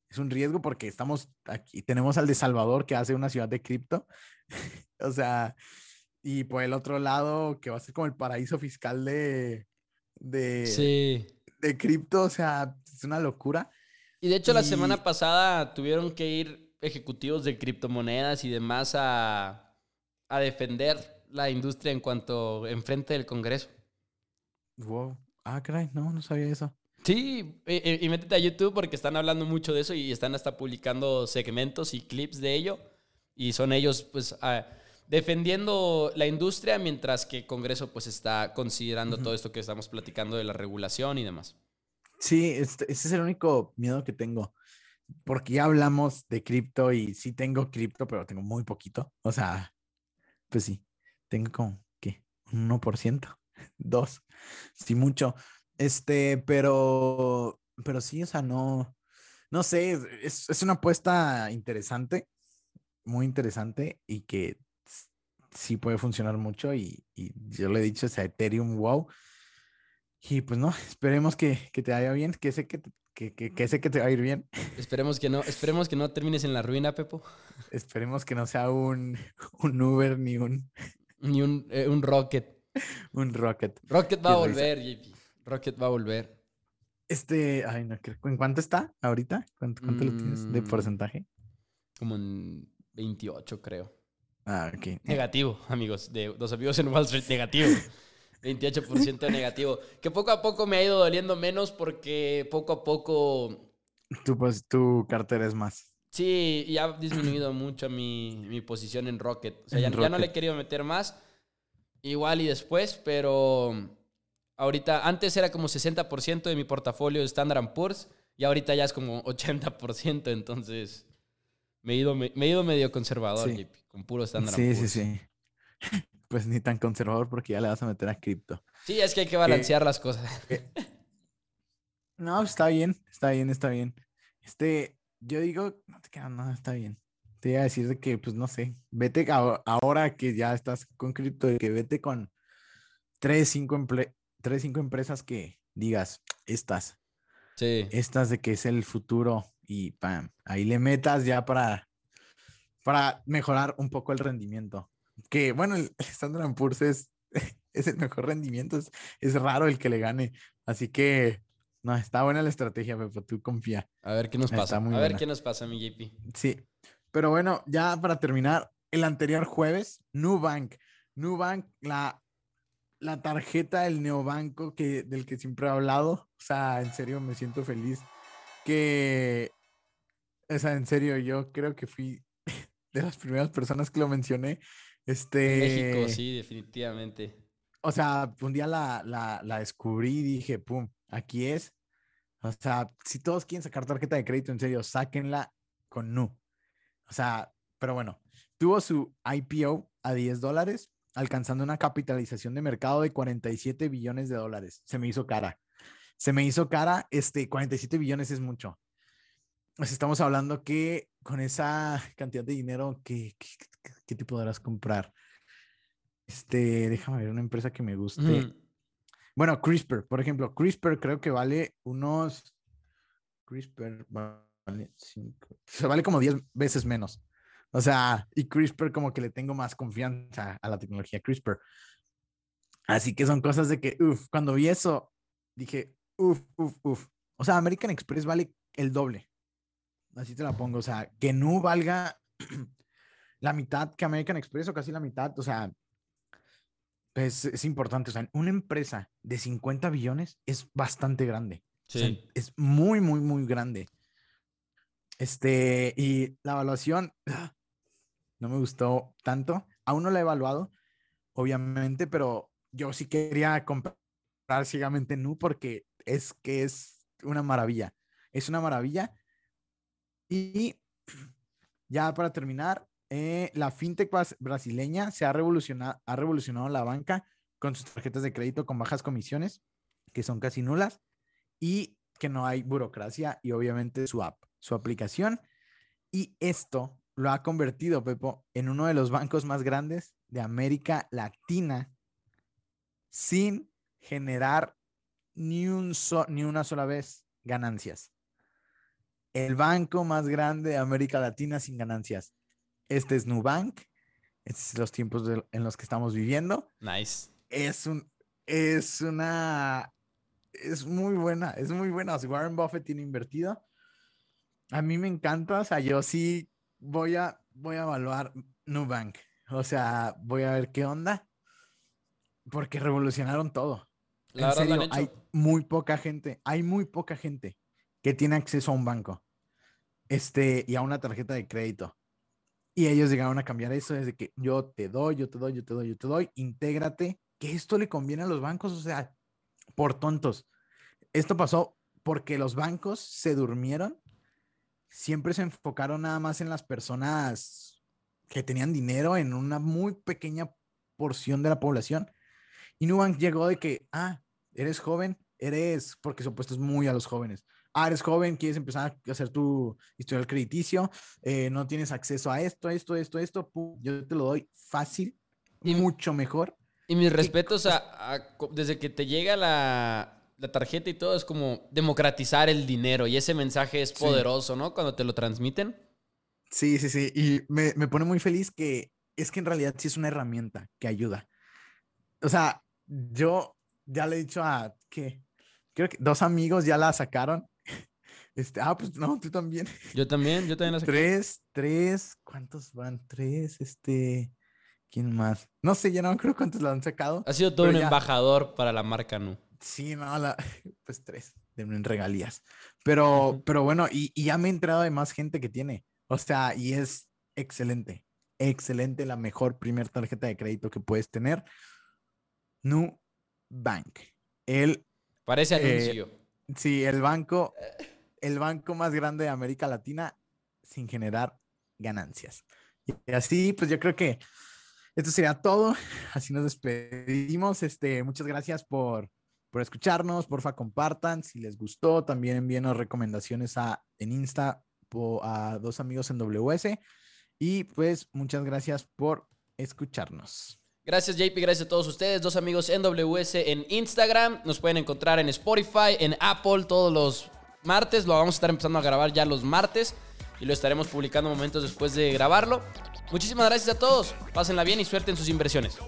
Es un riesgo porque estamos aquí, tenemos al de Salvador que hace una ciudad de cripto. o sea, y por el otro lado, que va a ser como el paraíso fiscal de, de, de cripto, o sea, es una locura. Y de hecho, la semana pasada tuvieron que ir ejecutivos de criptomonedas y demás a, a defender la industria en cuanto enfrente del Congreso. Wow. Ah, caray, no, no sabía eso. Sí, y, y, métete a YouTube porque están hablando mucho de eso y están hasta publicando segmentos y clips de ello. Y son ellos, pues, defendiendo la industria mientras que el Congreso pues está considerando todo esto que estamos platicando de la regulación y demás. Sí, este, ese es el único miedo que tengo, porque ya hablamos de cripto y sí tengo cripto, pero tengo muy poquito. O sea, pues sí, tengo como, ¿qué? Un 1%, 2, sí mucho. Este, pero, pero sí, o sea, no, no sé, es, es una apuesta interesante, muy interesante y que sí puede funcionar mucho y, yo le he dicho, o Ethereum, wow. Y pues no, esperemos que, te vaya bien, que sé que, que, sé que te va a ir bien. Esperemos que no, esperemos que no termines en la ruina, Pepo. Esperemos que no sea un, un Uber ni un... Ni un, eh, un Rocket. un Rocket. Rocket va a volver, JP. Rocket va a volver. Este, ay, no, ¿en cuánto está ahorita? ¿Cuánto, cuánto lo tienes de mm. porcentaje? Como en 28, creo. Ah, ok. Negativo, amigos. De los amigos en Wall Street, negativo. 28% negativo. Que poco a poco me ha ido doliendo menos porque poco a poco. Tu, pues, tu cartera es más. Sí, y ha disminuido mucho mi, mi posición en Rocket. O sea, ya, ya no le he querido meter más. Igual y después, pero ahorita, antes era como 60% de mi portafolio de Standard Poor's y ahorita ya es como 80%. Entonces, me he ido, me, me he ido medio conservador, Sí. JP, con puro Standard Sí, Poor's. sí, sí. Pues ni tan conservador porque ya le vas a meter a cripto. Sí, es que hay que balancear las cosas. No, está bien, está bien, está bien. Este, yo digo, no te quedas, no, está bien. Te iba a decir de que, pues no sé, vete a- ahora que ya estás con cripto, de que vete con tres, cinco, emple- tres, cinco empresas que digas, estas, Sí. estas de que es el futuro y pam, ahí le metas ya para, para mejorar un poco el rendimiento. Que bueno, el Standard Poor's es, es el mejor rendimiento, es, es raro el que le gane. Así que, no, está buena la estrategia, Pepo, tú confía. A ver qué nos Está pasa. A ver buena. qué nos pasa, mi JP. Sí, pero bueno, ya para terminar, el anterior jueves, Nubank, Nubank, la, la tarjeta del neobanco que, del que siempre he hablado, o sea, en serio me siento feliz que, o sea, en serio, yo creo que fui de las primeras personas que lo mencioné. Este, México, sí, definitivamente. o sea, un día la, la, la descubrí y dije, pum, aquí es. O sea, si todos quieren sacar tarjeta de crédito, en serio, sáquenla con Nu. O sea, pero bueno, tuvo su IPO a 10 dólares, alcanzando una capitalización de mercado de 47 billones de dólares. Se me hizo cara. Se me hizo cara, este, 47 billones es mucho. Pues estamos hablando que con esa cantidad de dinero, ¿qué, qué, qué- te podrás comprar? Este, déjame ver una empresa que me guste. Ujú. Bueno, CRISPR, por ejemplo, CRISPR creo que vale unos. CRISPR vale cinco. Se vale como 10 veces menos. O sea, y CRISPR como que le tengo más confianza a la tecnología CRISPR. Así que son cosas de que, uff, cuando vi eso, dije, uff, uff, uff. O sea, American Express vale el doble. Así te la pongo. O sea, que no valga la mitad que American Express o casi la mitad. O sea, es, es importante. O sea, una empresa de 50 billones es bastante grande. O sea, Sí. es muy, muy, muy grande. Este, y la evaluación ah, no me gustó tanto. Aún no la he evaluado, obviamente, pero yo sí quería comprar ciegamente Nu porque es que es una maravilla. Es una maravilla. Y ya para terminar, eh, la fintech brasileña se ha revolucionado, ha revolucionado la banca con sus tarjetas de crédito con bajas comisiones, que son casi nulas, y que no hay burocracia y obviamente su app, su aplicación. Y esto lo ha convertido, Pepo, en uno de los bancos más grandes de América Latina sin generar ni, un so- ni una sola vez ganancias. El banco más grande de América Latina sin ganancias. Este es Nubank. Estos son los tiempos de- en los que estamos viviendo. Nice. Es un, es una, es muy buena, es muy buena. O sea, Warren Buffett tiene invertido. A mí me encanta, o sea, yo sí voy a, voy a evaluar Nubank. O sea, voy a ver qué onda. Porque revolucionaron todo. La en serio, hay muy poca gente, hay muy poca gente que tiene acceso a un banco este, y a una tarjeta de crédito. Y ellos llegaron a cambiar eso desde que yo te doy, yo te doy, yo te doy, yo te doy, intégrate, que esto le conviene a los bancos, o sea, por tontos. Esto pasó porque los bancos se durmieron, siempre se enfocaron nada más en las personas que tenían dinero, en una muy pequeña porción de la población. Y Nubank llegó de que, ah, eres joven, eres, porque su opuesto es muy a los jóvenes. Ah, eres joven, quieres empezar a hacer tu historial crediticio, eh, no tienes acceso a esto, esto, esto, esto, pum, yo te lo doy fácil, Y- mucho mejor. Y mis respetos a, a co- desde que te llega la, la tarjeta y todo, es como democratizar el dinero. Y ese mensaje es Sí. poderoso, ¿no? Cuando te lo transmiten. Sí, sí, sí. Y me, me pone muy feliz que es que en realidad sí es una herramienta que ayuda. O sea, yo ya le he dicho a que creo que dos amigos ya la sacaron. Este, ah, pues no, tú también. Yo también, yo también la saqué. Tres, tres, ¿cuántos van? Tres, este. ¿Quién más? No sé, ya no creo cuántos lo han sacado. Ha sido todo un embajador para la marca Nu. Sí, no, la... pues tres, en regalías. Pero, pero bueno, y, y, ya me he enterado de más gente que tiene. O sea, y es excelente, excelente, la mejor primer tarjeta de crédito que puedes tener. Nu Bank. El, Parece eh, anuncio. sí, el banco, el banco más grande de América Latina sin generar ganancias. Y así, pues yo creo que esto sería todo. Así nos despedimos. Este, muchas gracias por, por escucharnos. Porfa, compartan. Si les gustó, también envíenos recomendaciones a, en Insta a dos amigos en WS. Y pues muchas gracias por escucharnos. Gracias JP, gracias a todos ustedes, dos amigos en WS en Instagram. Nos pueden encontrar en Spotify, en Apple todos los martes. Lo vamos a estar empezando a grabar ya los martes y lo estaremos publicando momentos después de grabarlo. Muchísimas gracias a todos. Pásenla bien y suerte en sus inversiones.